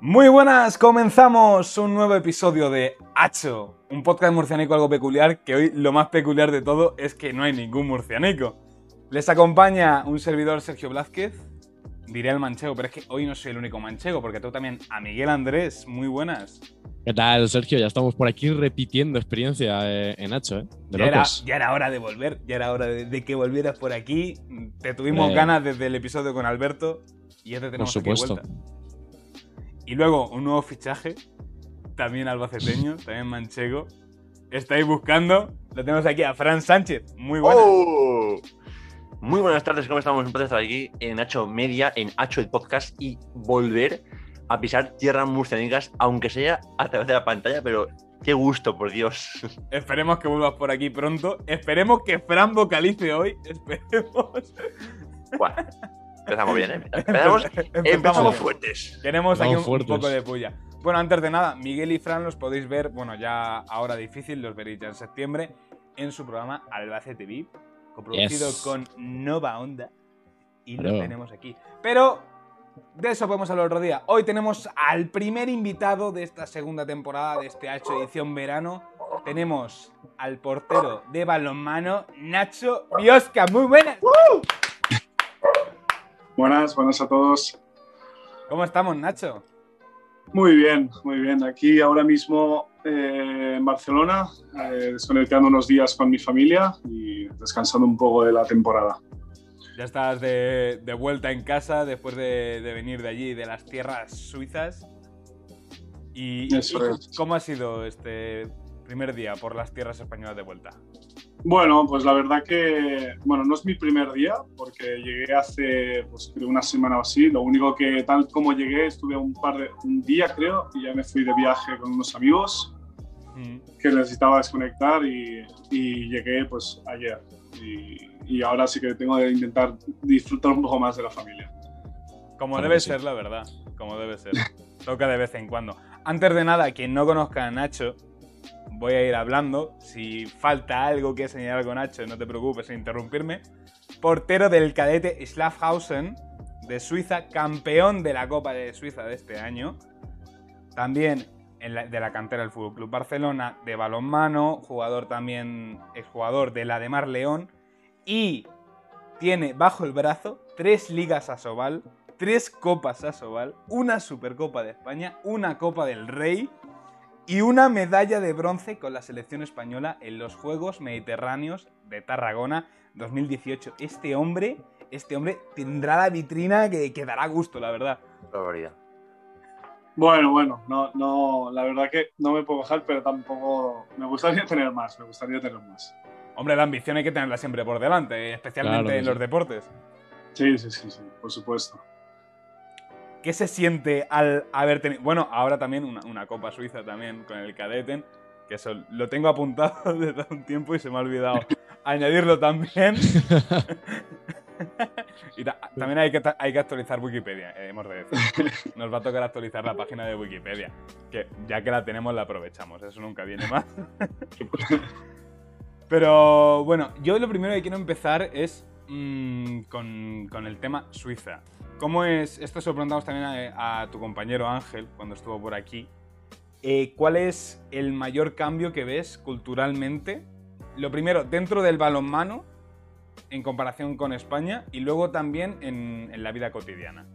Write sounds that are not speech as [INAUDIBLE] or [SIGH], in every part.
Muy buenas, comenzamos un nuevo episodio de Hacho, un podcast murcianico algo peculiar, que hoy lo más peculiar de todo es que no hay ningún murcianico. Les acompaña un servidor Sergio Blázquez, diré el manchego, pero es que hoy no soy el único manchego, porque tú también a Miguel Andrés, muy buenas. ¿Qué tal, Sergio? Ya estamos por aquí repitiendo experiencia eh, en Hacho, ¿eh? De Ya era, ya era hora de volver, ya era hora de, de que volvieras por aquí. Te tuvimos Eh. ganas desde el episodio con Alberto y ya te tenemos aquí de supuesto. vuelta. Y luego un nuevo fichaje, también albaceteño, [LAUGHS] también manchego. Estáis buscando, lo tenemos aquí a Fran Sánchez, muy bueno. ¡Oh! Muy buenas tardes, ¿cómo estamos? Un placer estar aquí en Hacho Media, en Hacho el Podcast y volver a pisar tierras murcianicas, aunque sea a través de la pantalla, pero qué gusto, por Dios. [LAUGHS] Esperemos que vuelvas por aquí pronto. Esperemos que Fran vocalice hoy. [LAUGHS] Esperemos. Buah, empezamos bien, ¿eh? [LAUGHS] Empezamos, empezamos fuertes. Tenemos aquí un, un poco de puya. Bueno, antes de nada, Miguel y Fran los podéis ver, bueno, ya ahora difícil, los veréis ya en septiembre, en su programa Albacete VIP, coproducido Yes. con Nova Onda. Y lo Claro. tenemos aquí. Pero de eso podemos hablar otro día. Hoy tenemos al primer invitado de esta segunda temporada de este H edición verano. Tenemos al portero de balonmano, Nacho Biosca. Muy buenas. Buenas, buenas a todos. ¿Cómo estamos, Nacho? Muy bien, muy bien. Aquí ahora mismo eh, en Barcelona, eh, desconectando unos días con mi familia y descansando un poco de la temporada. Ya estás de, de vuelta en casa después de, de venir de allí, de las tierras suizas. ¿Y, Eso y es. cómo ha sido este primer día por las tierras españolas de vuelta? Bueno, pues la verdad que, bueno, no es mi primer día porque llegué hace, pues creo una semana o así. Lo único que tal como llegué estuve un par de, un día creo y ya me fui de viaje con unos amigos Mm. que necesitaba desconectar y, y llegué pues ayer. Y, y ahora sí que tengo que intentar disfrutar un poco más de la familia. Como debe sí. ser, la verdad. Como debe ser. Toca de vez en cuando. Antes de nada, quien no conozca a Nacho, voy a ir hablando. Si falta algo que señalar con Nacho, no te preocupes en interrumpirme. Portero del cadete Schlafhausen de Suiza, campeón de la Copa de Suiza de este año. También de la cantera del Fútbol Club Barcelona, de balonmano, jugador también, exjugador de la de Mar León. Y tiene bajo el brazo tres ligas a Sobal, tres copas a Sobal, una Supercopa de España, una Copa del Rey y una medalla de bronce con la selección española en los Juegos Mediterráneos de Tarragona 2018. Este hombre, este hombre tendrá la vitrina que, que dará gusto, la verdad. Barbaridad. Bueno, bueno, no, no, la verdad que no me puedo bajar, pero tampoco me gustaría tener más, me gustaría tener más. Hombre, la ambición hay que tenerla siempre por delante, especialmente Claro en sí. los deportes. Sí, sí, sí, sí, por supuesto. ¿Qué se siente al haber tenido... Bueno, ahora también una, una Copa Suiza también con el Cadeten, que eso lo tengo apuntado [LAUGHS] desde hace un tiempo y se me ha olvidado [LAUGHS] añadirlo también. [LAUGHS] y ta- también hay que, ta- hay que actualizar Wikipedia, eh, hemos de decir. Nos va a tocar actualizar la página de Wikipedia, que ya que la tenemos la aprovechamos, eso nunca viene más. Pero bueno, yo lo primero que quiero empezar es mm, con, con el tema Suiza. ¿Cómo es? Esto se lo preguntamos también a, tu compañero Ángel cuando estuvo por aquí. Eh, ¿Cuál es el mayor cambio que ves culturalmente? Lo primero, dentro del balonmano, en comparación con España, y luego también en, en la vida cotidiana.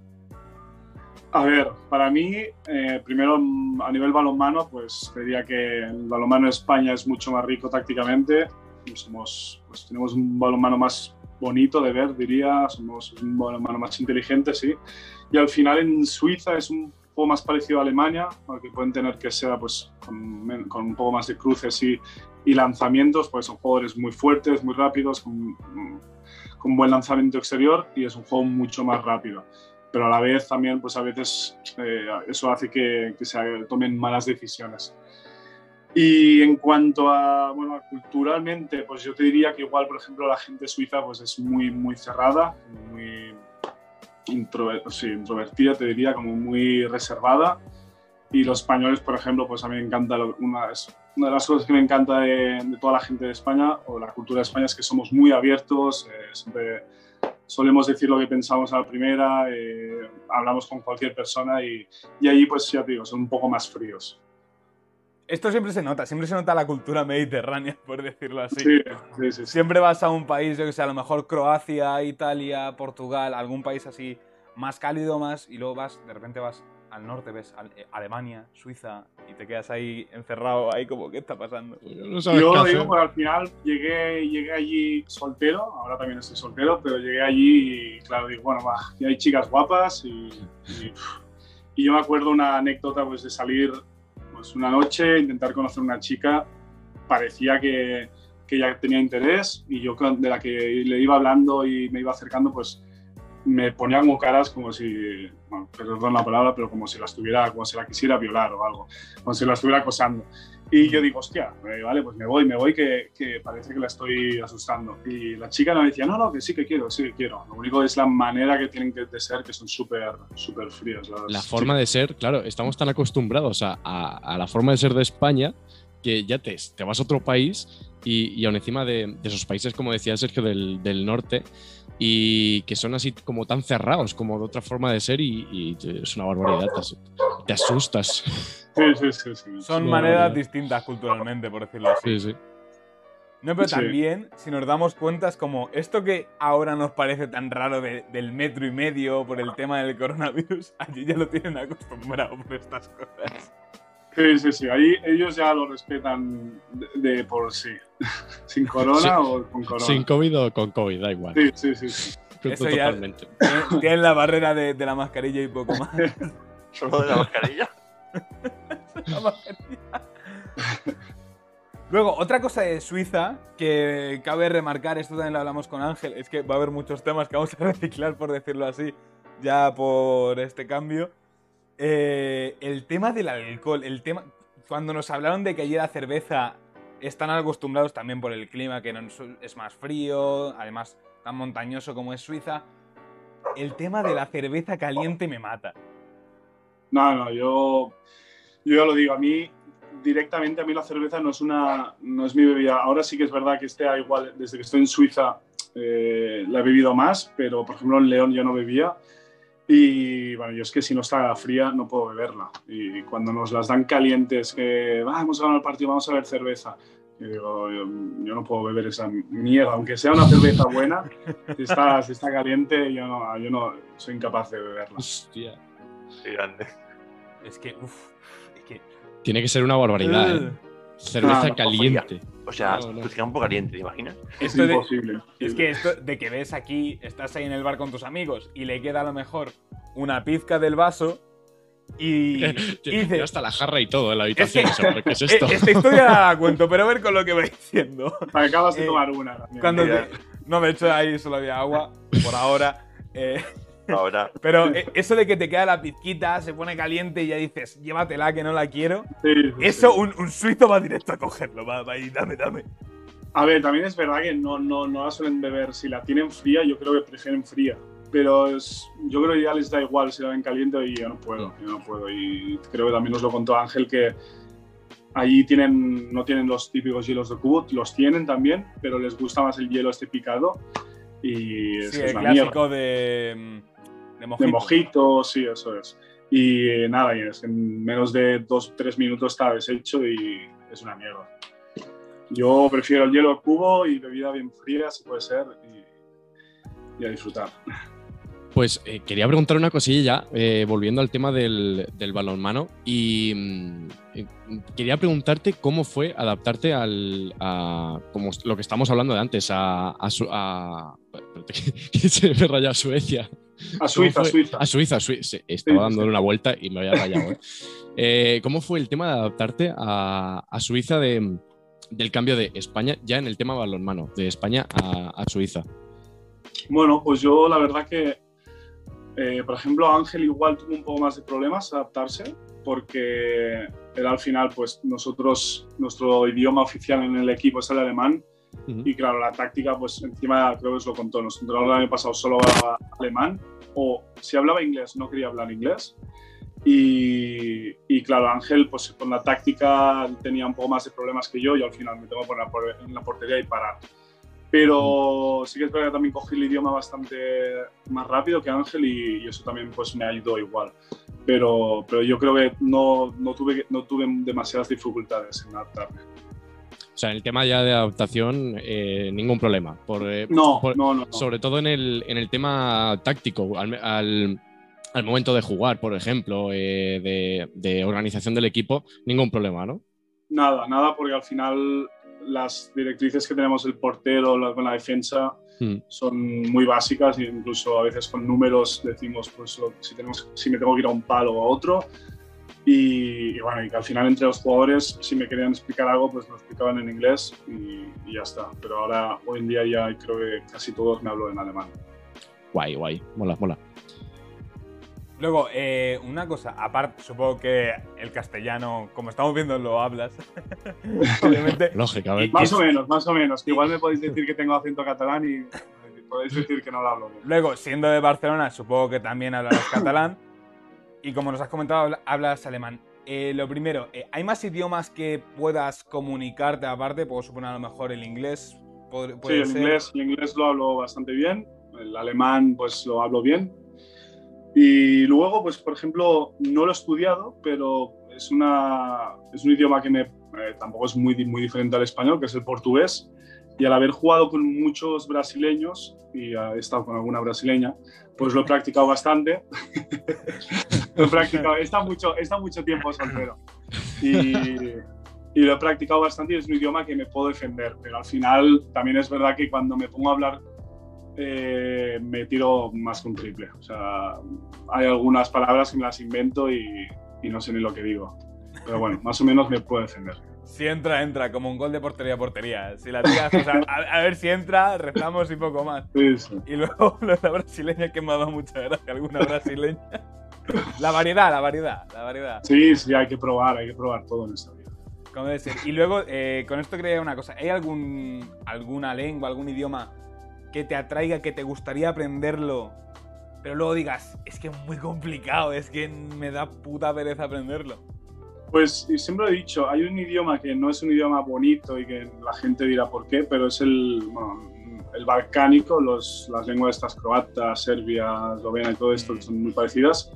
A ver, para mí, eh, primero a nivel balonmano, pues diría que el balonmano en España es mucho más rico tácticamente. Pues, tenemos un balonmano más bonito de ver, diría. Somos un balonmano más inteligente, sí. Y al final en Suiza es un poco más parecido a Alemania, aunque pueden tener que ser pues, con, con un poco más de cruces y, lanzamientos, pues son jugadores muy fuertes, muy rápidos, con, buen lanzamiento exterior y es un juego mucho más rápido pero a la vez también, pues a veces eh, eso hace que, que se tomen malas decisiones. Y en cuanto a, bueno, culturalmente, pues yo te diría que igual, por ejemplo, la gente suiza pues es muy, muy cerrada, muy introver- sí, introvertida, te diría, como muy reservada. Y los españoles, por ejemplo, pues a mí me encanta, lo- una, una de las cosas que me encanta de, de toda la gente de España o la cultura de España es que somos muy abiertos, eh, siempre solemos decir lo que pensamos a la primera, eh, hablamos con cualquier persona y, y ahí pues ya te digo, son un poco más fríos. Esto siempre se nota, siempre se nota la cultura mediterránea, por decirlo así. Sí, sí, sí, sí. Siempre vas a un país, yo que sé, a lo mejor Croacia, Italia, Portugal, algún país así más cálido más, y luego vas, de repente vas al norte, ves eh, Alemania, Suiza, y te quedas ahí encerrado, ahí como, ¿qué está pasando? No sabes Yo digo porque al final llegué, llegué allí soltero, ahora también estoy soltero, pero llegué allí y claro, digo, bueno, va, y hay chicas guapas y, y, y yo me acuerdo una anécdota pues de salir pues una noche, intentar conocer una chica, parecía que, que ya tenía interés y yo de la que le iba hablando y me iba acercando pues me ponía como caras como si, bueno, perdón la palabra, pero como si la estuviera, como si la quisiera violar o algo, como si la estuviera acosando. Y yo digo, hostia, eh, vale, pues me voy, me voy, que, que parece que la estoy asustando. Y la chica me decía, no, no, que sí que quiero, sí que quiero. Lo único es la manera que tienen que de ser, que son súper, súper frías. las La forma de ser, claro, estamos tan acostumbrados a, a- a la forma de ser de España que ya te, te vas a otro país y, y aún encima de, de esos países, como decía Sergio, del, del norte, y que son así como tan cerrados, como de otra forma de ser, y, y es una barbaridad, te, as- te asustas. Sí, sí, sí. sí. Son Sí, maneras distintas culturalmente, por decirlo así. Sí, sí. No, pero Sí. también, si nos damos cuenta, es como esto que ahora nos parece tan raro de- del metro y medio por el tema del coronavirus, [LAUGHS] allí ya lo tienen acostumbrado por estas cosas. Sí, sí, sí. Ahí ellos ya lo respetan de, de por sí. [LAUGHS] Sin corona Sí. o con corona. Sin COVID o con COVID, da igual. Sí, sí, sí. sí. Eso ya- Totalmente. Tienen- Tienen la barrera de, de la mascarilla y poco más. [LAUGHS] Solo de la mascarilla. [LAUGHS] La mascarilla. Luego, otra cosa de Suiza que cabe remarcar, esto también lo hablamos con Ángel, es que va a haber muchos temas que vamos a [LAUGHS] reciclar, por decirlo así, ya por este cambio. Eh, el tema del alcohol, el tema. Cuando nos hablaron de que allí la cerveza están acostumbrados también por el clima, que es más frío, además tan montañoso como es Suiza. El tema de la cerveza caliente me mata. No, no, yo, yo ya lo digo, a mí directamente a mí la cerveza no es una no es mi bebida. Ahora sí que es verdad que este igual desde que estoy en Suiza eh, la he bebido más, pero por ejemplo en León yo no bebía y bueno, yo es que si no está fría no puedo beberla y cuando nos las dan calientes que vamos a ganar el partido, vamos a ver cerveza. Yo digo, yo, yo no puedo beber esa mierda, aunque sea una cerveza buena, si está, si está caliente, yo no, yo no soy incapaz de beberla. Hostia. Sí, grande. Es que, uff, es que. Tiene que ser una barbaridad, ¿eh? Cerveza Ah, no, caliente. O sea, No, no. tu campo caliente, ¿te imaginas? Es Esto de- imposible. Es que esto de que ves aquí, estás ahí en el bar con tus amigos y le queda a lo mejor una pizca del vaso y, [LAUGHS] y dices, hasta la jarra y todo en la habitación. que- o sea, ¿pero ¿Qué es [LAUGHS] "Eh, esto? esta historia la cuento, pero a ver con lo que vais diciendo. [LAUGHS] Acabas de Eh, tomar una. Cuando te- no, de hecho ahí solo había agua, por ahora. eh, Ahora, [LAUGHS] pero eh, eso de que te queda la pizquita, se pone caliente y ya dices, llévatela que no la quiero. Sí, sí, Eso, sí. un, un suizo va directo a cogerlo, va, va ahí, dame, dame. A ver, también es verdad que no, no, no la suelen beber. Si la tienen fría, yo creo que prefieren fría. Pero es- yo creo que ya les da igual si la ven caliente y yo no puedo. Yo no puedo. Y creo que también nos lo contó Ángel que allí tienen, no tienen los típicos hielos de cubo, los tienen también, pero les gusta más el hielo este picado. Y Sí, es el mierda. clásico de, de mojito. De mojito, sí, eso es. Y eh, nada, y es, en menos de dos, tres minutos está deshecho y es una mierda. Yo prefiero el hielo al cubo y bebida bien fría, si puede ser, y, y a disfrutar. Pues eh, quería preguntar una cosilla, eh, volviendo al tema del, del balonmano, y mm, eh, quería preguntarte cómo fue adaptarte al, a como lo que estamos hablando de antes, a, a, a- espérate, [LAUGHS] que se me raya a Suecia. A Suiza. A Suiza, Estaba Sí, dándole sí. una vuelta y me había rayado. ¿eh? [LAUGHS] Eh, ¿Cómo fue el tema de adaptarte a, a Suiza de, del cambio de España, ya en el tema balonmano, de España a, a Suiza? Bueno, pues yo la verdad que, eh, por ejemplo, Ángel igual tuvo un poco más de problemas adaptarse, porque él al final, pues nosotros, nuestro idioma oficial en el equipo es el alemán. Y claro, la táctica, pues encima creo que os lo contó, nuestro entrenador el año pasado solo hablaba alemán, o si hablaba inglés, no quería hablar inglés. Y, y claro, Ángel, pues con la táctica tenía un poco más de problemas que yo y al final me tengo que poner por- en la portería y parar. Pero sí que es verdad que también cogí el idioma bastante más rápido que Ángel y, y eso también pues me ayudó igual. Pero, pero yo creo que no, no, tuve, no tuve demasiadas dificultades en adaptarme. O sea, en el tema ya de adaptación, eh, ningún problema. Por, eh, No, por- no, no, no. Sobre todo en el, en el tema táctico, al, al- al momento de jugar, por ejemplo, eh, de, de organización del equipo, ningún problema, ¿no? Nada, nada, porque al final las directrices que tenemos el portero la- con la defensa Mm. son muy básicas e incluso a veces con números decimos pues si, tenemos, si me tengo que ir a un palo o a otro y, y bueno, y que al final entre los jugadores si me querían explicar algo pues lo explicaban en inglés y, y ya está. Pero ahora hoy en día ya creo que casi todos me hablo en alemán. Guay, guay. Mola, mola. Luego, eh, una cosa, aparte, supongo que el castellano, como estamos viendo, lo hablas. [LAUGHS] Obviamente. Lógicamente. Y- Más o menos, más o menos. Que igual me podéis decir que tengo acento catalán y podéis decir que no lo hablo bien. Luego, siendo de Barcelona, supongo que también hablarás catalán. Y como nos has comentado, habla- hablas alemán. Eh, lo primero, eh, ¿hay más idiomas que puedas comunicarte aparte? Puedo suponer a lo mejor el inglés. pod- Sí, puede el ser. inglés, el inglés lo hablo bastante bien, el alemán pues lo hablo bien. Y luego, pues por ejemplo, no lo he estudiado, pero es, una, es un idioma que me, eh, tampoco es muy, muy diferente al español, que es el portugués. Y al haber jugado con muchos brasileños, y he estado con alguna brasileña, pues lo he practicado bastante. [LAUGHS] lo he [LAUGHS] practicado, estado mucho, estado mucho tiempo soltero. Y, y lo he practicado bastante y es un idioma que me puedo defender, pero al final también es verdad que cuando me pongo a hablar eh, me tiro más que un triple. O sea, hay algunas palabras que me las invento y, y no sé ni lo que digo. Pero bueno, más o menos me puedo defender. Si entra, entra, como un gol de portería a portería. Si la tiras, o sea, a, a ver si entra, rezamos y poco más. Sí, sí. Y luego [LAUGHS] la brasileña que me ha dado mucha gracia, alguna brasileña. La variedad, la variedad, la variedad. Sí, sí, hay que probar, hay que probar todo en esta vida. Como debe ser. Y luego, eh, con esto quería una cosa. ¿Hay algún, alguna lengua, algún idioma que te atraiga, que te gustaría aprenderlo, pero luego digas, es que es muy complicado, es que me da puta pereza aprenderlo? Pues siempre he dicho, hay un idioma que no es un idioma bonito y que la gente dirá por qué, pero es el, bueno, el balcánico, los, las lenguas estas croatas, serbia, eslovena y todo esto que son muy parecidas.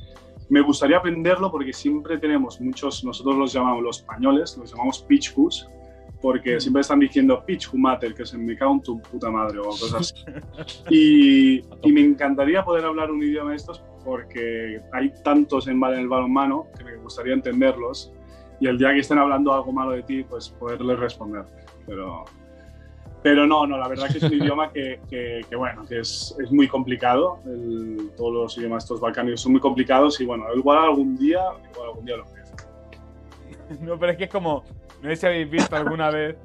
Me gustaría aprenderlo porque siempre tenemos muchos, nosotros los llamamos los españoles, los llamamos pichcus, porque Mm. siempre están diciendo pichcu mater, que se me cago en tu puta madre o cosas así. [LAUGHS] Y, y me encantaría poder hablar un idioma de estos porque hay tantos en, en el balonmano que me gustaría entenderlos y el día que estén hablando algo malo de ti, pues poderles responder. Pero, pero no, no, la verdad que es un idioma que, que- que, bueno, que es, es muy complicado. El- todos los idiomas estos balcánicos son muy complicados y bueno, igual algún día, igual algún día lo empiezo. [LAUGHS] No, pero es que es como. No sé si habéis visto alguna vez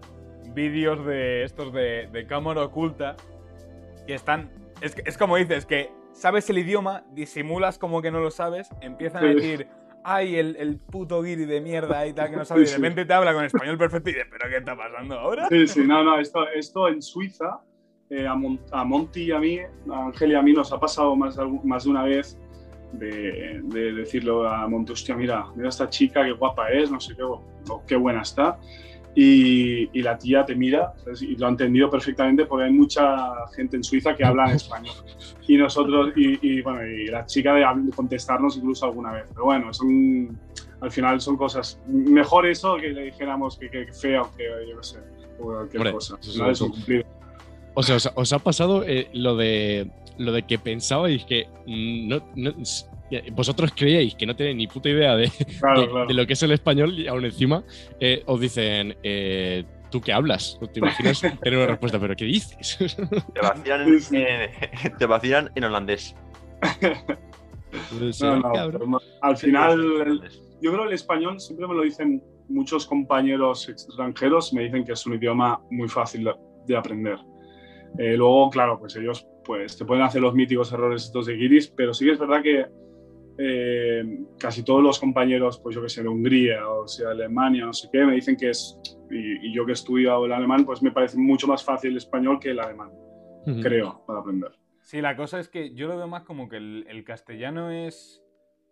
vídeos de estos de, de cámara oculta que están. Es, es como dices, que sabes el idioma, disimulas como que no lo sabes, empiezan a decir. Ay, el, el puto guiri de mierda y tal, que no [LAUGHS] sabe. Y de repente te habla con español perfecto y dices, ¿pero qué está pasando ahora? Sí, sí, no, no, esto, esto en Suiza, eh, a, Mon- a Monty y a mí, a Ángel y a mí nos ha pasado más, de más de una vez de, de decirlo a Monty, hostia, mira, mira esta chica, qué guapa es, no sé qué, o qué buena está. Y, y la tía te mira, ¿sabes? y lo ha entendido perfectamente porque hay mucha gente en Suiza que habla en español. Y nosotros, y, y, bueno, y la chica de contestarnos incluso alguna vez. Pero bueno, son, al final son cosas. Mejor eso que le dijéramos que, que feo, que yo qué sé, o cualquier Hombre, cosa. es un cumplido. O sea, os, os ha pasado eh, lo de lo de que pensabais que mm, no, no- vosotros creíais que no tenéis ni puta idea de, Claro, de- claro. de lo que es el español y aún encima eh, os dicen eh, ¿tú qué hablas? ¿Te imaginas [LAUGHS] tener una respuesta? ¿Pero qué dices? Te vacilan, Sí, sí. en- te vacilan en holandés. No, no, no. al final, el- yo creo que el español siempre me lo dicen muchos compañeros extranjeros, me dicen que es un idioma muy fácil de, de aprender. Eh, luego, claro, pues ellos pues, te pueden hacer los míticos errores estos de guiris, pero sí que es verdad que eh, casi todos los compañeros, pues yo que sé, de Hungría o sea de Alemania, no sé qué, me dicen que es, y, y yo que he estudiado el alemán, pues me parece mucho más fácil el español que el alemán, creo, para aprender. Sí, la cosa es que yo lo veo más como que el, el castellano es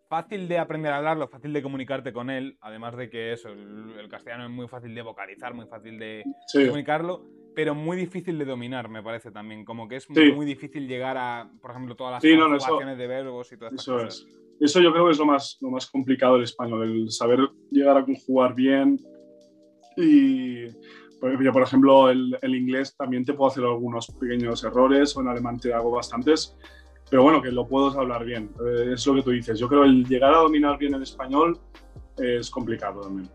fácil de aprender a hablarlo, fácil de comunicarte con él, además de que eso, el, el castellano es muy fácil de vocalizar, muy fácil de Sí, comunicarlo. pero muy difícil de dominar, me parece también. Como que es Sí. muy difícil llegar a, por ejemplo, todas las Sí, no, no, eso- conjugaciones de verbos y todas estas Eso cosas. es. Eso yo creo que es lo más, lo más complicado del español, el saber llegar a conjugar bien. Y, por, yo, por ejemplo, el, el inglés también te puedo hacer algunos pequeños errores, o en alemán te hago bastantes, pero bueno, que lo puedo hablar bien. Eh, es lo que tú dices. Yo creo que el llegar a dominar bien el español es complicado también.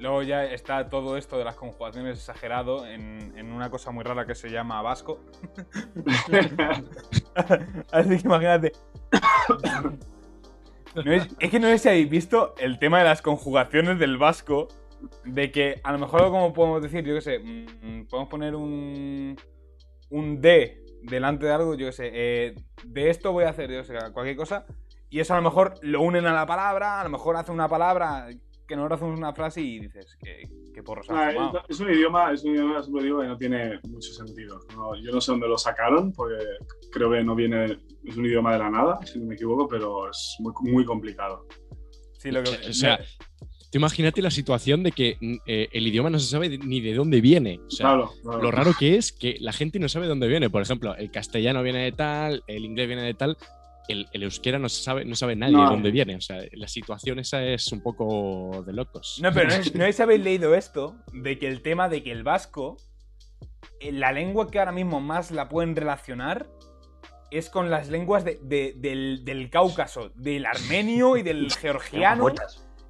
Luego ya está todo esto de las conjugaciones exagerado en, una cosa muy rara que se llama vasco. [LAUGHS] Así que imagínate. [COUGHS] Es, que no sé si habéis visto el tema de las conjugaciones del vasco. De que a lo mejor, como podemos decir, yo qué sé, mm, podemos poner un, un D delante de algo, yo qué sé, eh, de esto voy a hacer, yo sé, cualquier cosa. Y eso a lo mejor lo unen a la palabra, a lo mejor hacen una palabra que nosotros hacemos una frase y dices, que porros has Ah, fumado?". es, es un idioma, es un idioma, siempre digo, que no tiene mucho sentido. No, yo no sé dónde lo sacaron, porque creo que no viene, es un idioma de la nada, si no me equivoco, pero es muy, muy complicado. Sí, lo que, O sea, tú imagínate la situación de que mm, eh, el idioma no se sabe ni de dónde viene. O sea, claro, claro. lo raro que es que la gente no sabe de dónde viene. Por ejemplo, el castellano viene de tal, el inglés viene de tal, el, el euskera no sabe, no sabe nadie No. de dónde viene. O sea, la situación esa es un poco de locos. No, pero no, es- no sé si habéis leído esto, de que el tema de que el vasco, eh, la lengua que ahora mismo más la pueden relacionar es con las lenguas de- de- del, del Cáucaso, del armenio y del [LAUGHS] georgiano.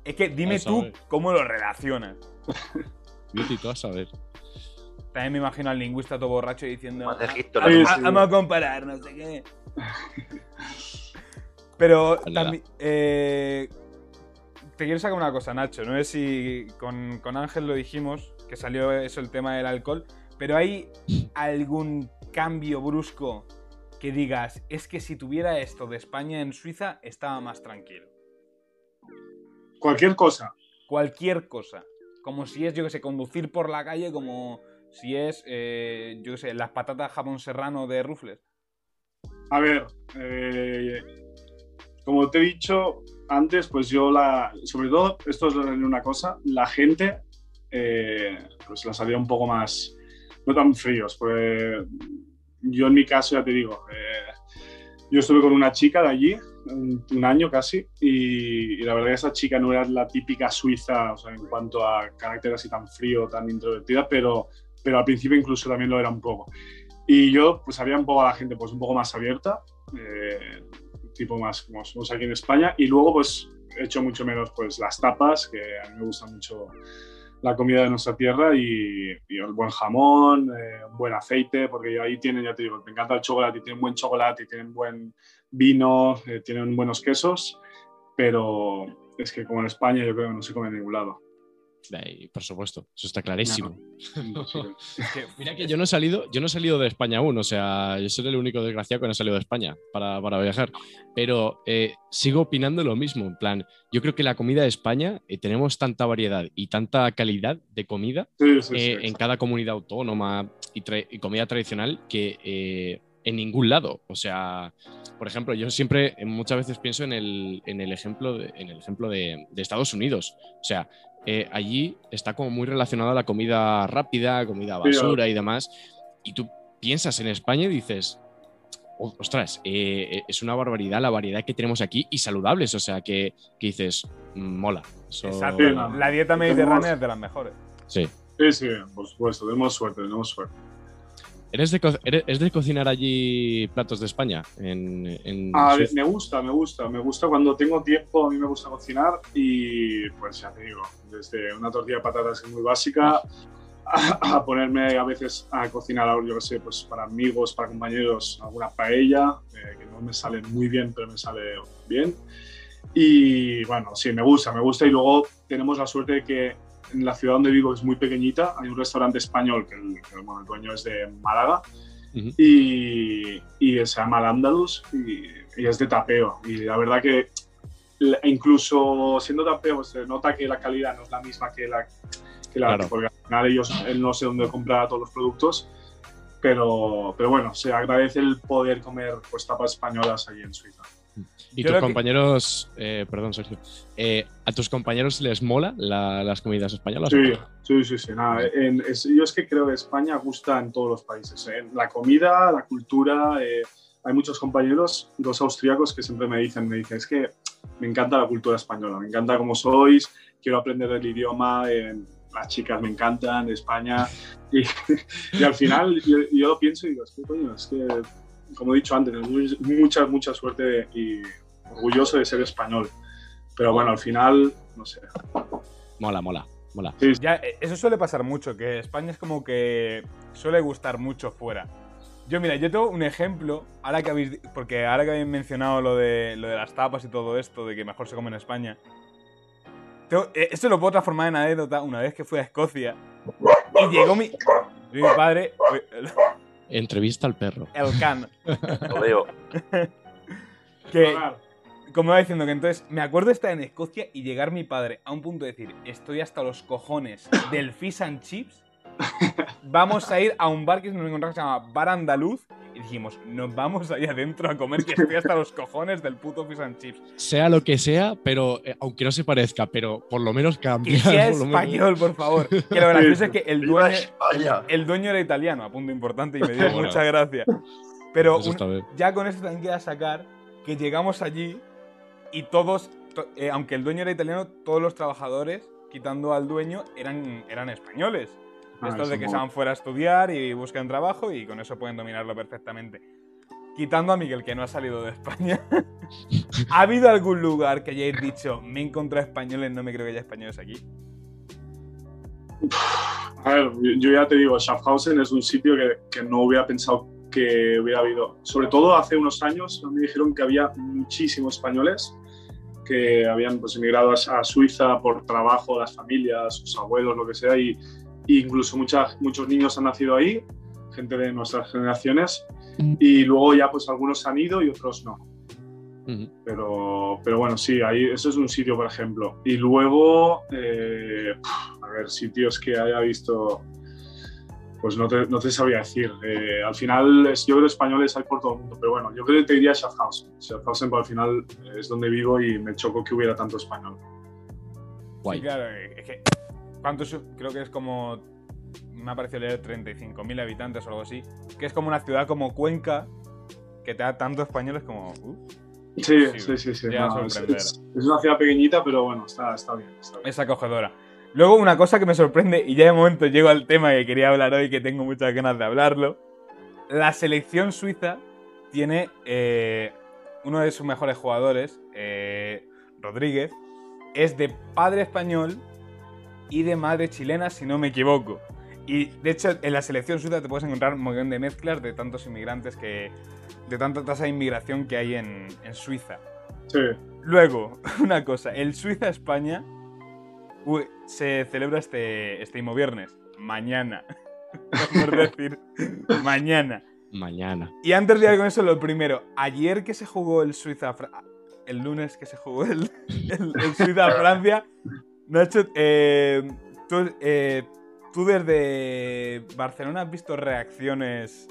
Es que dime tú cómo lo relacionas. [LAUGHS] Vete tú a saber. También me imagino al lingüista todo borracho diciendo. Más de "Ah, Egipto, ah. Vamos a comparar, no sé qué. [LAUGHS] Pero también. eh, te quiero sacar una cosa, Nacho. No sé si con, con Ángel lo dijimos, que salió eso el tema del alcohol. Pero hay algún cambio brusco que digas, es que si tuviera esto de España en Suiza, estaba más tranquilo. Cualquier cosa. Cualquier cosa. Como si es, yo que sé, conducir por la calle, como si es, eh, yo que sé, las patatas jamón serrano de Rufles. A ver, eh, como te he dicho antes, pues yo la, sobre todo, esto es una cosa, la gente, eh, pues la salía un poco más, no tan fríos, porque yo en mi caso ya te digo, eh, yo estuve con una chica de allí, un, año casi, y, la verdad que esa chica no era la típica suiza, en cuanto a carácter así tan frío, tan introvertida, pero, pero al principio incluso también lo era un poco. Y yo, pues había un poco a la gente pues un poco más abierta, eh, tipo más como somos aquí en España. Y luego, pues he hecho mucho menos pues las tapas, que a mí me gusta mucho la comida de nuestra tierra y, y el buen jamón, eh, un buen aceite, porque ahí tienen, ya te digo, me encanta el chocolate, y tienen buen chocolate, y tienen buen vino, eh, tienen buenos quesos, pero es que como en España yo creo que no se come en ningún lado. Por supuesto, eso está clarísimo. Imposible. [LAUGHS] Es que, Mira que yo no he salido, yo no he salido de España aún, o sea, yo soy el único desgraciado que no ha salido de España para, para viajar. Pero eh, sigo opinando lo mismo. En plan, yo creo que la comida de España eh, tenemos tanta variedad y tanta calidad de comida Sí, sí, sí, eh, en cada comunidad autónoma y, tra- y comida tradicional que eh, en ningún lado. O sea, por ejemplo, yo siempre muchas veces pienso en el, en el ejemplo, de, en el ejemplo de, de Estados Unidos. O sea, eh, allí está como muy relacionada la comida rápida, comida basura y demás. Y tú piensas en España y dices, "O- ostras, eh, eh, es una barbaridad la variedad que tenemos aquí y saludables. O sea, que, que dices, "Mm, mola. Eso- exacto. La dieta mediterránea es de las mejores. Sí. Sí, sí, por supuesto, tenemos suerte, tenemos suerte. ¿Eres de, eres- es de cocinar allí platos de España? En, en A ver, me gusta, me gusta, me gusta cuando tengo tiempo, a mí me gusta cocinar y pues ya te digo, desde una tortilla de patatas que es muy básica a, a ponerme a veces a cocinar, yo qué sé, pues para amigos, para compañeros, alguna paella, eh, que no me sale muy bien, pero me sale bien. Y bueno, sí, me gusta, me gusta y luego tenemos la suerte de que en la ciudad donde vivo que es muy pequeñita, hay un restaurante español que el, que, bueno, el dueño es de Málaga Ujú. y, y se llama el Andalus y, y es de tapeo. Y la verdad que incluso siendo tapeo pues, se nota que la calidad no es la misma que la, que la Claro. porque al final ellos él no sé dónde comprar todos los productos. Pero, pero bueno, se agradece el poder comer pues, tapas españolas allí en Suiza. ¿Y Yo tus lo que- compañeros, eh, perdón Sergio, eh, a tus compañeros les mola la- las comidas españolas? Sí, sí, sí, sí. Nada, en- es- yo es que creo que España gusta en todos los países. ¿eh? La comida, la cultura. eh, hay muchos compañeros, dos austríacos, que siempre me dicen, me dicen, es que me encanta la cultura española, me encanta cómo sois, quiero aprender el idioma, eh, las chicas me encantan de España. [LAUGHS] Y, y al final yo, yo lo pienso y digo, es que, coño, es que, como he dicho antes, mucha, mucha suerte y orgulloso de ser español. Pero bueno, al final, no sé. Mola, mola, mola. Ya, eh, eso suele pasar mucho, que España es como que suele gustar mucho fuera. Yo, mira, yo tengo un ejemplo, ahora que habéis, porque ahora que habéis mencionado lo de, lo de las tapas y todo esto, de que mejor se come en España. tengo- eh, esto lo puedo transformar en anécdota una vez que fui a Escocia y llegó mi, mi padre, Entrevista al perro. el can, Lo veo. [LAUGHS] que, como iba diciendo que entonces me acuerdo de estar en Escocia y llegar mi padre a un punto de decir, estoy hasta los cojones del fish and chips. [LAUGHS] Vamos a ir a un bar que nos encontramos que se llama Bar Andaluz y dijimos, nos vamos ahí adentro a comer que estoy hasta los cojones del puto fish and chips. Sea lo que sea, pero eh, aunque no se parezca, pero por lo menos cambia. Que sea por lo menos. español, por favor. [LAUGHS] Que lo gracioso es que el ¡Viva dueño, el dueño era italiano, a punto importante y me [LAUGHS] dio Bueno. mucha gracia. Pero un- ya con eso también queda sacar que llegamos allí y todos, to- eh, aunque el dueño era italiano, todos los trabajadores, quitando al dueño, eran, eran españoles. Ah, Estos eso de que se van fuera a estudiar y buscan trabajo y con eso pueden dominarlo perfectamente. Quitando a Miguel, que no ha salido de España, [LAUGHS] ¿ha habido algún lugar que hayáis dicho, me he encontrado españoles, no me creo que haya españoles aquí? A ver, yo ya te digo, Schaffhausen es un sitio que, que no hubiera pensado que hubiera habido. Sobre todo hace unos años me dijeron que había muchísimos españoles que habían pues, emigrado a, a Suiza por trabajo, las familias, sus abuelos, lo que sea, y, y incluso muchas, muchos niños han nacido ahí, gente de nuestras generaciones, y luego ya pues algunos han ido y otros no. Pero, pero bueno, sí, ahí, eso es un sitio, por ejemplo. Y luego, eh, a ver, sitios que haya visto, pues no te, no te sabría decir. Eh, al final, es- yo creo que españoles hay por todo el mundo, pero bueno, yo creo que te diría Schaffhausen. Schaffhausen, por al final, es donde vivo y me chocó que hubiera tanto español. Guay. Sí, claro, es que. ¿Cuántos? Creo que es como. Me ha parecido leer 35.000 habitantes o algo así. Que es como una ciudad como Cuenca, que te da tantos españoles como. uh, Sí, Sí, sí, sí. no, es, es- es una ciudad pequeñita, pero bueno, está, está bien. Está bien. es acogedora. Luego, una cosa que me sorprende, y ya de momento llego al tema que quería hablar hoy, que tengo muchas ganas de hablarlo. La selección suiza tiene eh, uno de sus mejores jugadores, eh, Rodríguez, es de padre español y de madre chilena, si no me equivoco. Y de hecho, en la selección suiza te puedes encontrar un montón de mezclas de tantos inmigrantes que. de tanta tasa de inmigración que hay en, en Suiza. Sí. Luego, [LAUGHS] una cosa, el Suiza-España se celebra este, este mismo viernes, mañana. [LAUGHS] Por [LAUGHS] decir, mañana. Mañana. Y antes de ir con eso, lo primero, ayer que se jugó el Suiza, el lunes que se jugó el, el, el Suiza-Francia, Nacho, eh, tú, eh, tú desde Barcelona has visto reacciones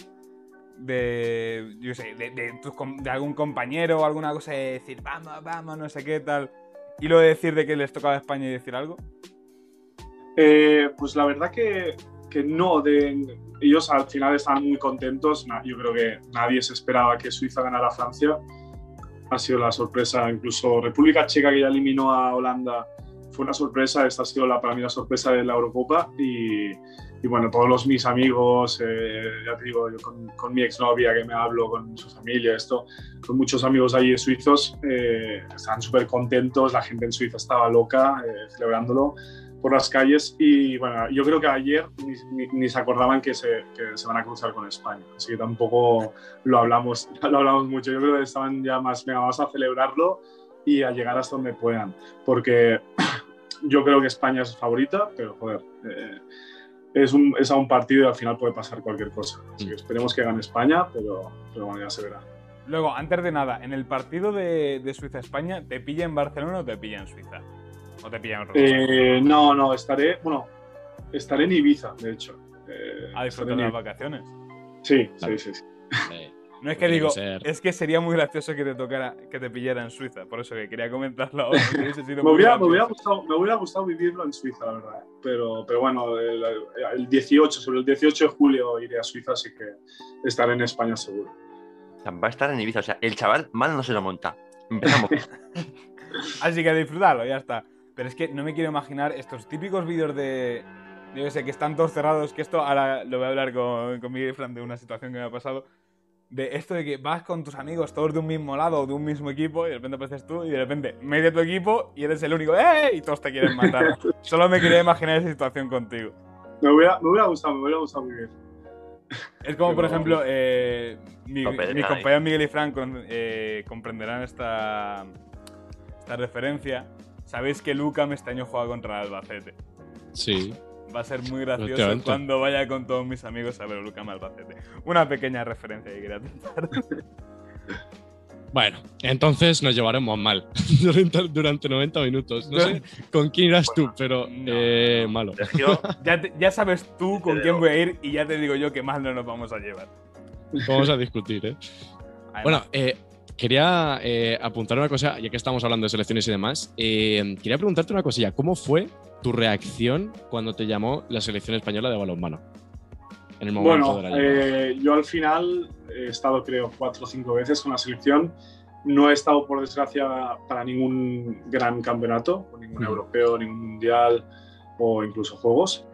de, yo sé, de, algún compañero o alguna cosa de decir, vamos, vamos, no sé qué tal, y lo de decir de que les tocaba España y decir algo? Eh, pues la verdad que, que no. De, ellos al final estaban muy contentos. Yo creo que nadie se esperaba que Suiza ganara a Francia. Ha sido la sorpresa. Incluso República Checa, que ya eliminó a Holanda, fue una sorpresa. Esta ha sido la, para mí la sorpresa de la Eurocopa. Y, y bueno, todos los, mis amigos, eh, ya te digo, yo con, con mi exnovia que me hablo, con su familia, esto, con muchos amigos allí suizos, eh, estaban súper contentos. La gente en Suiza estaba loca eh, celebrándolo por las calles y bueno, yo creo que ayer ni, ni- ni se acordaban que se, que se van a cruzar con España, así que tampoco lo hablamos, [LAUGHS] lo hablamos mucho, yo creo que estaban ya más, venga, vamos a celebrarlo y a llegar hasta donde puedan, porque yo creo que España es favorita, pero joder, eh, es, un, es a un partido y al final puede pasar cualquier cosa, así que esperemos que gane España, pero, pero bueno, ya se verá. Luego, antes de nada, en el partido de, de Suiza-España, ¿te pilla en Barcelona o te pilla en Suiza? ¿O te pilla en? Eh, no, no, estaré, bueno, estaré en Ibiza, de hecho. Eh, a disfrutar de las vacaciones. Sí, sí, sí. sí. No es que digo, ser. es que sería muy gracioso que te tocara, que te pillara en Suiza. Por eso que quería comentarlo ahora. sido [LAUGHS] Me hubiera, me, hubiera gustado, me hubiera gustado vivirlo en Suiza, la verdad. Pero, pero bueno, el, el 18, sobre el 18 de julio iré a Suiza, así que estaré en España seguro. O sea, va a estar en Ibiza. O sea, el chaval mal no se lo monta. Empezamos. [LAUGHS] Así que disfrutarlo, ya está. Pero es que no me quiero imaginar estos típicos vídeos de. Yo sé, que están todos cerrados. Que esto ahora lo voy a hablar con, con Miguel Fran de una situación que me ha pasado. De esto de que vas con tus amigos todos de un mismo lado o de un mismo equipo y de repente apareces tú y de repente medio tu equipo y eres el único ¡eh! y todos te quieren matar. [LAUGHS] Solo me quería imaginar esa situación contigo. Me hubiera, me hubiera gustado, me hubiera gustado vivir. Es como, por ejemplo, eh, mi- nadie. compañeros Miguel y Frank eh, comprenderán esta, esta referencia. Sabéis que Lucam este año juega contra el Albacete. Sí. Va a ser muy gracioso cuando vaya con todos mis amigos a ver Lucam Albacete. Una pequeña referencia que quería tentar. [LAUGHS] Bueno, entonces nos llevaremos mal [LAUGHS] durante, durante 90 minutos. No sé con quién irás tú, pero No, eh, no. malo. Sergio, [LAUGHS] Ya, te- ya sabes tú con quién voy a ir y ya te digo yo que más no nos vamos a llevar. Vamos a discutir, ¿eh? Además, Bueno, eh, quería eh, apuntar una cosa, ya que estamos hablando de selecciones y demás. eh, quería preguntarte una cosilla. ¿Cómo fue tu reacción cuando te llamó la selección española de balonmano? En el momento Bueno, de eh, yo al final he estado creo cuatro o cinco veces con la selección. No he estado, por desgracia, para ningún gran campeonato, ningún Mm. europeo, ningún mundial o incluso juegos.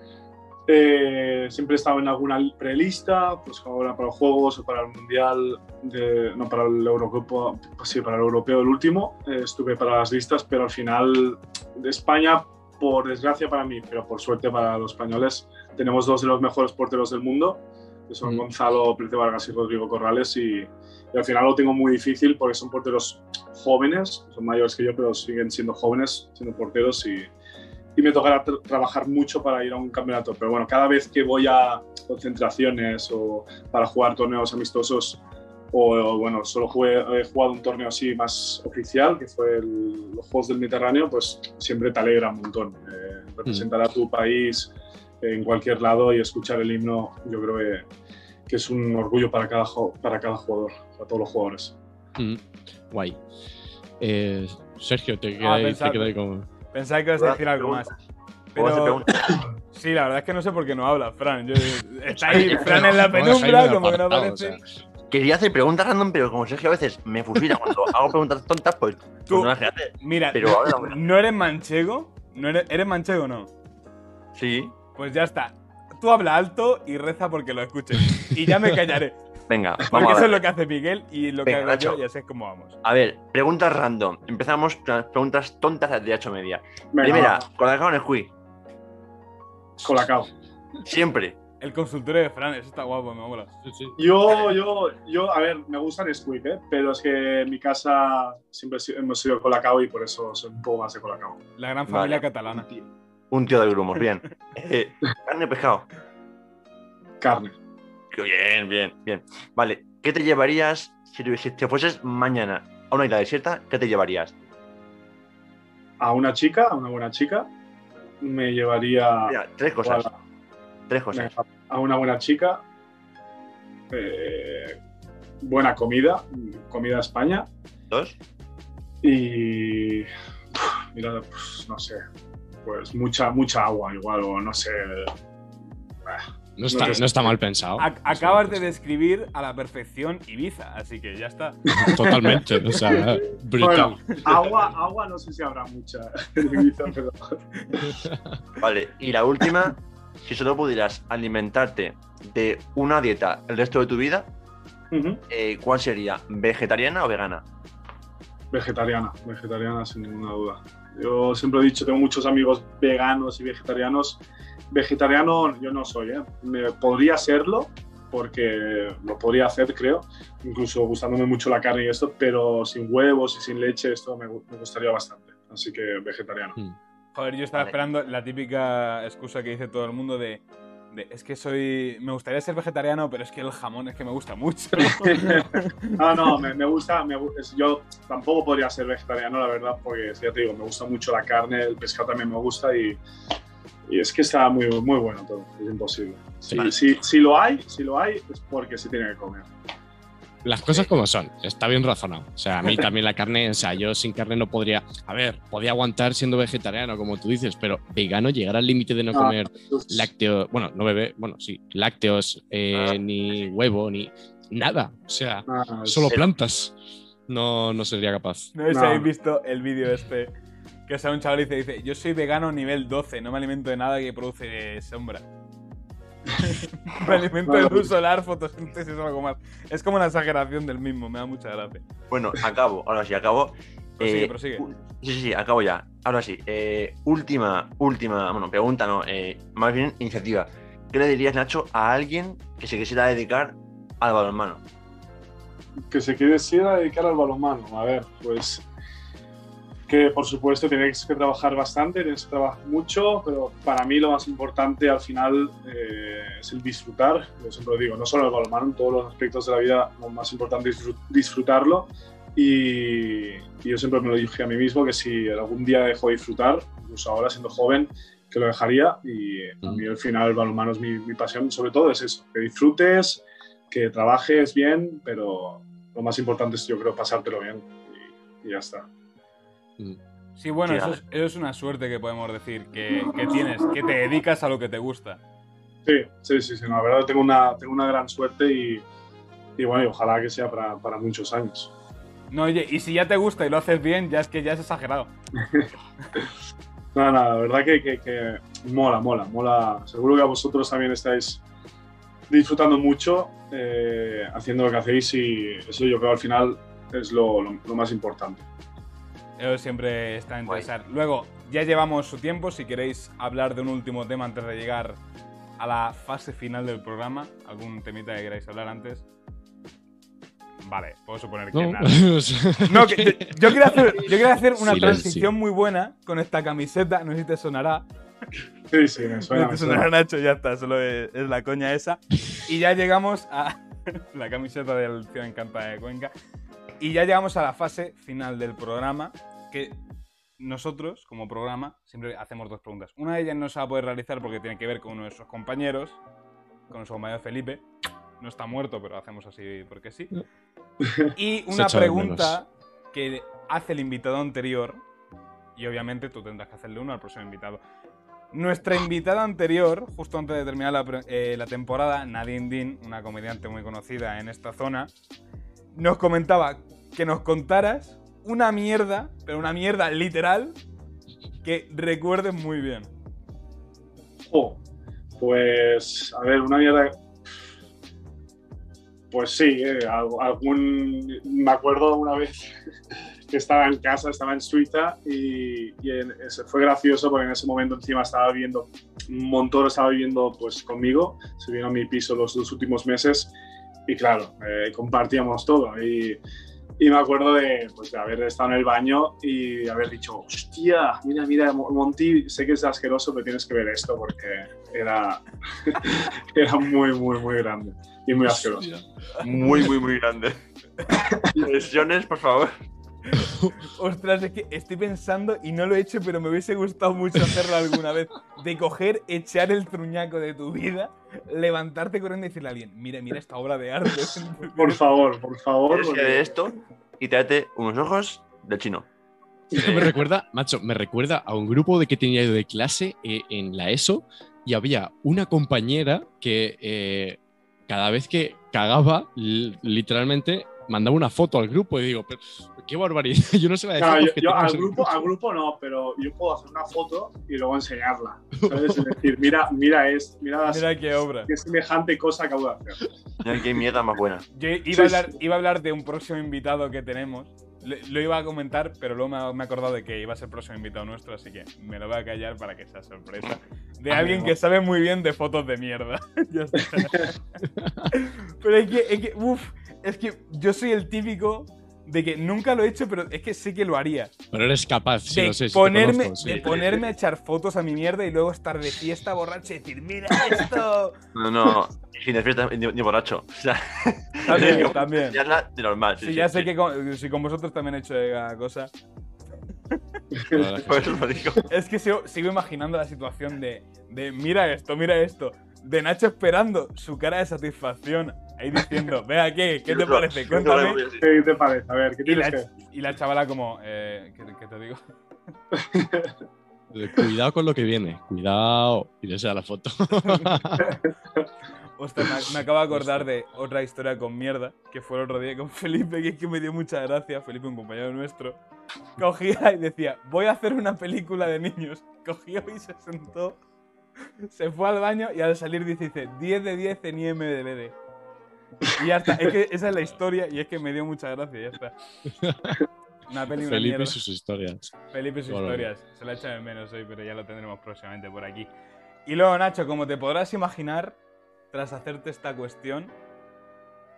Eh, siempre he estado en alguna prelista, pues ahora para los juegos o para el mundial, de- no para el Eurocopa, pues sí, para el europeo el último. eh, estuve para las listas, pero al final de España, por desgracia para mí, pero por suerte para los españoles, tenemos dos de los mejores porteros del mundo, que son Mm. Gonzalo Prete Vargas y Rodrigo Corrales, y, y al final lo tengo muy difícil porque son porteros jóvenes, son mayores que yo, pero siguen siendo jóvenes, siendo porteros, y, y me tocará tra- trabajar mucho para ir a un campeonato. Pero bueno, cada vez que voy a concentraciones o para jugar torneos amistosos, o, o, bueno, solo jugué- he jugado un torneo así más oficial, que fue el- los Juegos del Mediterráneo, pues siempre te alegra un montón. Eh, representar a tu país en cualquier lado y escuchar el himno, yo creo que, que es un orgullo para cada, para cada jugador, para todos los jugadores. Mm, guay. Eh, Sergio, te Ah, quedé, te pensad- quedé como. Pensaba que ibas a decir algo más. ¿Cómo se Pero pregunta? [LAUGHS] sí, la verdad es que no sé por qué no habla, Fran. Yo- [LAUGHS] está ahí Fran en la penumbra, como que no aparece. Quería hacer preguntas random, pero como Sergio a veces me fusila cuando [LAUGHS] hago preguntas tontas, pues, pues Tú- no las hace. Mira, Pero ahora no. ¿no eres manchego? ¿No eres, ¿Eres manchego o no? Sí. Pues ya está. Tú habla alto y reza porque lo escuches. Y ya me callaré. Venga, Porque [LAUGHS] vamos a eso ver. es lo que hace Miguel y lo que hago yo, ya sé cómo vamos. A ver, preguntas random. Empezamos con las preguntas tontas de 8 media. Venga, Primera, la en Squid. Colacao. Siempre. El consultorio de Fran, eso está guapo, me mola. Sí, sí. Yo, yo, yo, a ver, me gusta Nesquik, ¿eh? pero es que en mi casa siempre si- hemos sido Colacao y por eso soy un poco más de Colacao. La gran Vale. familia catalana. Un tío de grumos, bien. Eh, [LAUGHS] carne o pescado. Carne. Bien, bien, bien. Vale, ¿qué te llevarías si te, si te fueses mañana a una isla desierta? ¿Qué te llevarías? A una chica, a una buena chica, me llevaría Mira, tres cosas. a, Tres cosas. a una buena chica, eh, buena comida, comida España Dos. y, mira, pues, no sé, pues mucha, mucha agua igual o no sé. No está, No te- no está mal pensado. Ac- acabas de describir a la perfección Ibiza, así que ya está. [LAUGHS] Totalmente. O sea, brutal. Bueno, agua, agua no sé si habrá mucha [LAUGHS] en Ibiza, pero [LAUGHS] Vale, y la última, si solo pudieras alimentarte de una dieta el resto de tu vida, eh, ¿cuál sería? ¿Vegetariana o vegana? Vegetariana, vegetariana sin ninguna duda. Yo siempre he dicho, tengo muchos amigos veganos y vegetarianos. Vegetariano yo no soy, ¿eh? Me podría serlo, porque lo podría hacer, creo, incluso gustándome mucho la carne y esto, pero sin huevos y sin leche, esto me, me gustaría bastante. Así que vegetariano. Joder, yo estaba Vale. esperando la típica excusa que dice todo el mundo de, de, es que soy. Me gustaría ser vegetariano, pero es que el jamón es que me gusta mucho. [LAUGHS] Ah, no, me, me gusta, me yo tampoco podría ser vegetariano, la verdad, porque ya te digo, me gusta mucho la carne, el pescado también me gusta y, y es que está muy, muy bueno todo, es imposible. Sí. Si, si, lo hay, si lo hay, es porque se tiene que comer. las cosas como son, está bien razonado. O sea, a mí también la carne, o sea, yo sin carne no podría. A ver, podía aguantar siendo vegetariano, como tú dices, pero vegano, llegar al límite de no Ah, comer pues, lácteos, bueno, no bebé, bueno, sí, lácteos, eh, Ah. ni huevo, ni nada. O sea, es- solo plantas. No, no sería capaz. No sé si No. habéis visto el vídeo este. Que sale un chaval y dice, dice, yo soy vegano nivel 12, no me alimento de nada que produce sombra. [LAUGHS] me alimento de luz solar, fotosíntesis o algo más. Es como una exageración del mismo, me da mucha gracia. Bueno, acabo, ahora sí, acabo. Prosigue, Eh, prosigue. Sí, sí, sí, acabo ya. Ahora sí, eh, última, última, bueno, pregunta, no, eh, más bien iniciativa. ¿Qué le dirías, Nacho, a alguien que se quisiera dedicar al balonmano? que se quisiera dedicar al balonmano. A ver, pues que por supuesto tienes que trabajar bastante, tienes que trabajar mucho, pero para mí lo más importante al final eh, es el disfrutar. Yo siempre lo digo, no solo el balonmano, en todos los aspectos de la vida lo más importante es disfrut- disfrutarlo. Y, y yo siempre me lo dije a mí mismo que si algún día dejo de disfrutar, incluso ahora siendo joven, que lo dejaría. Y a mí al final el balonmano es mi, mi pasión, sobre todo es eso, que disfrutes, que trabajes bien, pero lo más importante es yo creo pasártelo bien y, y ya está. Sí, bueno, Sí, eso a es, eso es una suerte que podemos decir que, que tienes, que te dedicas a lo que te gusta. Sí, sí, sí, sí, no, la verdad tengo una, tengo una gran suerte y, y bueno, y ojalá que sea para, para muchos años. No, oye, y si ya te gusta y lo haces bien, ya es que ya es exagerado. [LAUGHS] No, no, la verdad que, que- que mola, mola, mola. Seguro que a vosotros también estáis disfrutando mucho eh, haciendo lo que hacéis y eso yo creo al final es lo, lo- lo más importante. Eso siempre está interesar. Luego, ya llevamos su tiempo. Si queréis hablar de un último tema antes de llegar a la fase final del programa, algún temita que queráis hablar antes. Vale, puedo suponer que No, nada. [LAUGHS] No, que- yo, yo quería hacer, yo quería hacer una Silencio. transición muy buena con esta camiseta. No sé si te sonará. Sí, sí, me suena. No te sonará, suena. Nacho, ya está. Solo es, es la coña esa. Y ya llegamos a [LAUGHS] la camiseta del Tío Encanta de Cuenca. Y ya llegamos a la fase final del programa. Que nosotros, como programa, siempre hacemos dos preguntas. Una de ellas no se va a poder realizar porque tiene que ver con uno de nuestros compañeros, con nuestro compañero Felipe. No está muerto, pero hacemos así porque sí. Y [LAUGHS] una pregunta que hace el invitado anterior. Y obviamente tú tendrás que hacerle uno al próximo invitado. Nuestra invitada anterior, justo antes de terminar la, eh, la temporada, Nadine Dean, una comediante muy conocida en esta zona, nos comentaba que nos contaras una mierda, pero una mierda literal, que recuerdes muy bien. Oh, pues, a ver, una mierda. Pues sí, eh, al- algún. Me acuerdo una vez [LAUGHS] que estaba en casa, estaba en Suiza y, y en- fue gracioso porque en ese momento encima estaba viviendo, montón estaba viviendo pues conmigo, se vino a mi piso los dos últimos meses y claro, eh, compartíamos todo y, y me acuerdo de, pues, de haber estado en el baño y haber dicho, hostia, mira, mira, Mo- Monty, sé que es asqueroso, pero tienes que ver esto porque era, [LAUGHS] era muy, muy, muy grande y muy asqueroso. Muy, muy, muy grande. [LAUGHS] Lesiones, por favor. [LAUGHS] Ostras, es que estoy pensando y no lo he hecho, pero me hubiese gustado mucho hacerlo alguna vez. De coger, echar el truñaco de tu vida, levantarte corriendo y decirle a alguien, mira, mira esta obra de arte. [LAUGHS] Por favor, por favor. Tienes que de esto y tráete unos ojos del chino. Esto me recuerda, macho, me recuerda a un grupo de que tenía yo de clase eh, en la ESO y había una compañera que eh, cada vez que cagaba, li- literalmente mandaba una foto al grupo y digo, pero qué barbaridad, [LAUGHS] yo no sé la Claro, yo, al, grupo, al grupo no, pero yo puedo hacer una foto y luego enseñarla. ¿sabes? Es decir, mira, mira, es, mira, las- Mira qué obra. qué semejante cosa acabo de hacer. No hay que mierda más buena. Yo iba, Sí, a hablar, sí. iba a hablar de un próximo invitado que tenemos. Lo iba a comentar, pero luego me, he acordado de que iba a ser el próximo invitado nuestro, así que me lo voy a callar para que sea sorpresa. De Ah, alguien no. que sabe muy bien de fotos de mierda. [LAUGHS] Ya está. [LAUGHS] pero es que, es que, uff, es que yo soy el típico de que nunca lo he hecho, pero es que sí que lo haría. Pero eres capaz, sí, de lo sé. ponerme, conozco, sí. de ponerme a echar fotos a mi mierda y luego estar de fiesta borracho y decir, mira esto. [LAUGHS] No, no, sin de fiesta ni, ni borracho. O sea, [LAUGHS] También, [LAUGHS] también. enseñarla de normal. Sí, ya sé que con, si con vosotros también he hecho cada cosa. Por eso lo digo. Es que sigo, sigo imaginando la situación de, de mira esto, mira esto. De Nacho esperando su cara de satisfacción ahí diciendo, vea, ¿qué? ¿Qué te parece? Cuéntame. ¿Qué te parece? A ver, ¿qué Y tienes la, que y la chavala como, eh, ¿qué, qué te digo? [LAUGHS] Cuidado con lo que viene, cuidado. Y le sea la foto. [LAUGHS] Ostras, me, me acabo de acordar de otra historia con mierda, que fue el otro día con Felipe, que es que me dio mucha gracia. Felipe, un compañero nuestro, cogía y decía, voy a hacer una película de niños. Cogió y se sentó, se fue al baño y al salir dice, dice 10 de 10 en IMDB. Y ya está, es que esa es la historia y es que me dio mucha gracia, ya está. Una peli, una Felipe mierda. y sus historias. Felipe y sus Bueno. historias. Se la echa de menos hoy, pero ya lo tendremos próximamente por aquí. Y luego, Nacho, como te podrás imaginar, tras hacerte esta cuestión,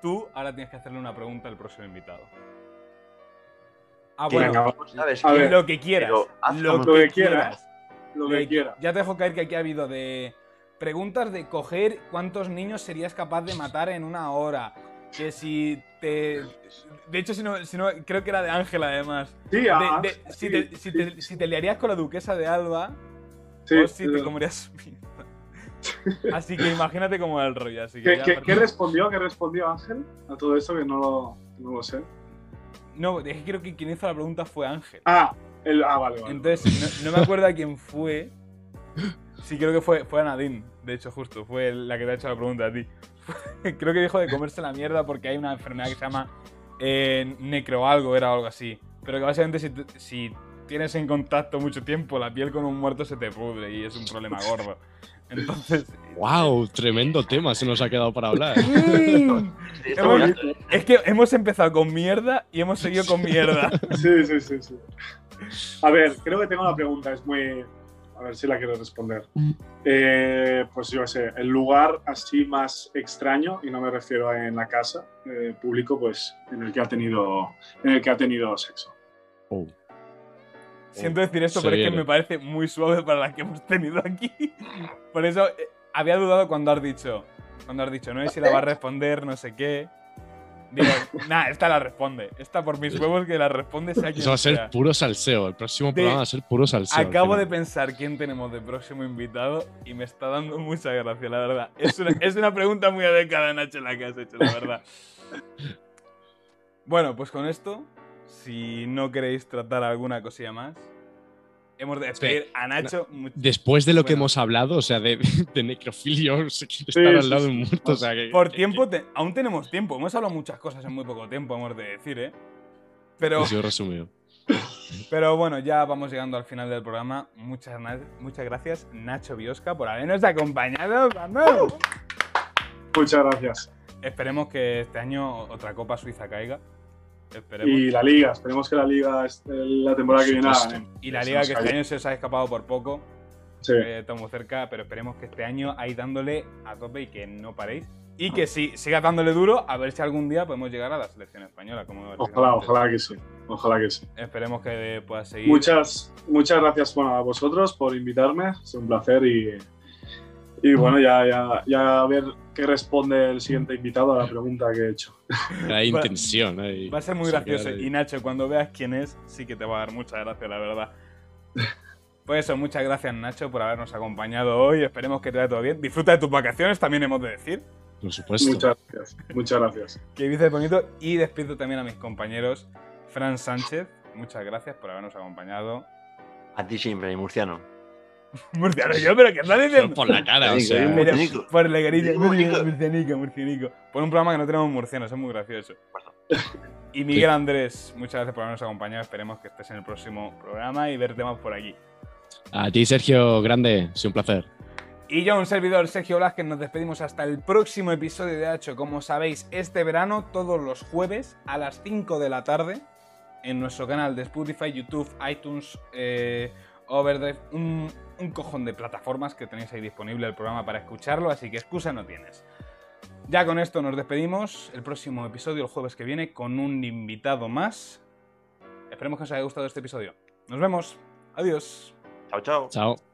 tú ahora tienes que hacerle una pregunta al próximo invitado. Ah, bueno, sabes A qué, ver. lo que quieras. Lo que, Lo que quieras. quieras. lo que Eh, quiera. Ya te dejo caer que aquí ha habido de preguntas de coger cuántos niños serías capaz de matar en una hora. Que si te. De hecho, si no, si no creo que era de Ángel además. Sí, De- ah, de- sí, si, te, si, sí, te, si te liarías con la duquesa de Alba, sí, o si te comerías. [LAUGHS] Así que imagínate cómo era el rollo. Así que ¿Qué, qué- qué respondió? ¿Qué respondió Ángel a todo esto? Que no lo, no lo sé. No, es que creo que quien hizo la pregunta fue Ángel. Ah, el, ah vale, vale. Entonces, no, no me acuerdo a quién fue. [LAUGHS] Sí, creo que fue, fue a Nadine, de hecho, justo. Fue la que te ha hecho la pregunta a ti. [LAUGHS] creo que dijo de comerse la mierda porque hay una enfermedad que se llama eh, necroalgo, era algo así. Pero que básicamente si, si tienes en contacto mucho tiempo, la piel con un muerto se te pudre y es un problema gordo. Entonces, ¡Wow! Tremendo tema se nos ha quedado para hablar. [LAUGHS] Hemos- ¿eh? es que hemos empezado con mierda y hemos seguido con mierda. [LAUGHS] Sí, sí, sí, sí. A ver, creo que tengo una pregunta, es muy... A ver si la quiero responder. Eh, pues yo sé, el lugar así más extraño, y no me refiero a en la casa, eh, público, pues en el que ha tenido, en el que ha tenido sexo. Oh. Siento decir esto, Se pero es que me parece muy suave para las que hemos tenido aquí. [LAUGHS] Por eso eh, había dudado cuando has dicho, cuando has dicho, no sé si la va a responder, no sé qué. Digo, nah, esta la responde. Esta por mis huevos que la responde sea quien Eso va a ser sea. puro salseo. El próximo De- programa va a ser puro salseo. al Acabo de pensar quién tenemos de próximo invitado y me está dando mucha gracia, la verdad. Es una, es una pregunta muy adecuada, Nacho, la que has hecho, la verdad. Bueno, pues con esto, si no queréis tratar alguna cosilla más, hemos de despedir a Nacho. much- Después de lo que hemos hablado, o sea, de, [LAUGHS] de Sí, estar al sí, lado de un muerto. O sea, que- Por que- tiempo, te- aún tenemos tiempo. Hemos hablado muchas cosas en muy poco tiempo, hemos de decir, ¿eh? Pero, sido resumido. [LAUGHS] pero bueno, ya vamos llegando al final del programa. Muchas, muchas gracias, Nacho Biosca, por habernos acompañado. ¡Vamos! Muchas gracias. Esperemos que este año otra Copa Suiza caiga. Esperemos. Y la liga, esperemos que la liga la temporada que viene ganen. Y la liga que este año se os ha escapado por poco. Sí. eh, estamos cerca, pero esperemos que este año ahí dándole a tope y que no paréis. Y que sí, siga dándole duro, a ver si algún día podemos llegar a la selección española. Como Ojalá, ojalá que sí. Ojalá que sí. Esperemos que pueda seguir. Muchas, muchas gracias bueno, a vosotros por invitarme. Es un placer y, y bueno, ya, ya, ya a ver qué responde el siguiente invitado a la pregunta que he hecho. [LAUGHS] Hay intención. Va a ser muy gracioso. Y Nacho, cuando veas quién es, sí que te va a dar mucha gracia, la verdad. [LAUGHS] Pues eso, muchas gracias Nacho por habernos acompañado hoy. Esperemos que te vaya todo bien. Disfruta de tus vacaciones, también hemos de decir. Por supuesto. Muchas gracias. Muchas gracias. Que dices bonito. Y despido también a mis compañeros. Fran Sánchez, muchas gracias por habernos acompañado. A ti siempre, murciano. [LAUGHS] Murciano yo, pero ¿qué estás diciendo? Por la cara, o sea. Murcianico. por la carilla, Murcianico. murcianico, murcianico. Por un programa que no tenemos murcianos, es muy gracioso. Y Miguel Andrés, muchas gracias por habernos acompañado. Esperemos que estés en el próximo programa y verte más por aquí. A ti, Sergio, grande. Sido un placer. Y yo, un servidor, Sergio Blasquez, nos despedimos hasta el próximo episodio de Hacho. Como sabéis, este verano, todos los jueves a las 5 de la tarde, en nuestro canal de Spotify, YouTube, iTunes, eh, Overdrive, un, un cojón de plataformas que tenéis ahí disponible el programa para escucharlo, así que excusa no tienes. Ya con esto nos despedimos. El próximo episodio, el jueves que viene, con un invitado más. Esperemos que os haya gustado este episodio. Nos vemos. Adiós. Chao, chao. Chao.